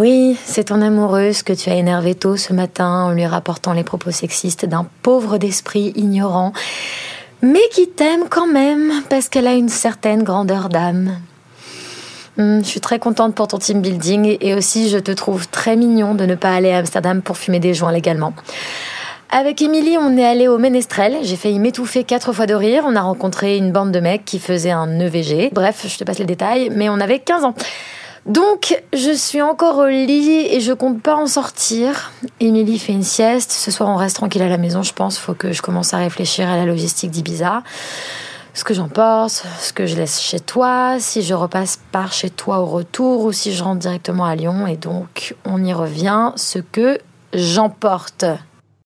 Oui, c'est ton amoureuse que tu as énervé tôt ce matin en lui rapportant les propos sexistes d'un pauvre d'esprit ignorant, mais qui t'aime quand même parce qu'elle a une certaine grandeur d'âme. Hmm, je suis très contente pour ton team building et aussi je te trouve très mignon de ne pas aller à Amsterdam pour fumer des joints légalement. Avec Émilie, on est allé au Ménestrel. J'ai failli m'étouffer quatre fois de rire. On a rencontré une bande de mecs qui faisaient un EVG. Bref, je te passe les détails, mais on avait 15 ans. Donc, je suis encore au lit et je compte pas en sortir. Émilie fait une sieste. Ce soir, on reste tranquille à la maison, je pense. Faut que je commence à réfléchir à la logistique d'Ibiza. Ce que j'emporte, ce que je laisse chez toi, si je repasse par chez toi au retour ou si je rentre directement à Lyon. Et donc, on y revient. Ce que j'emporte.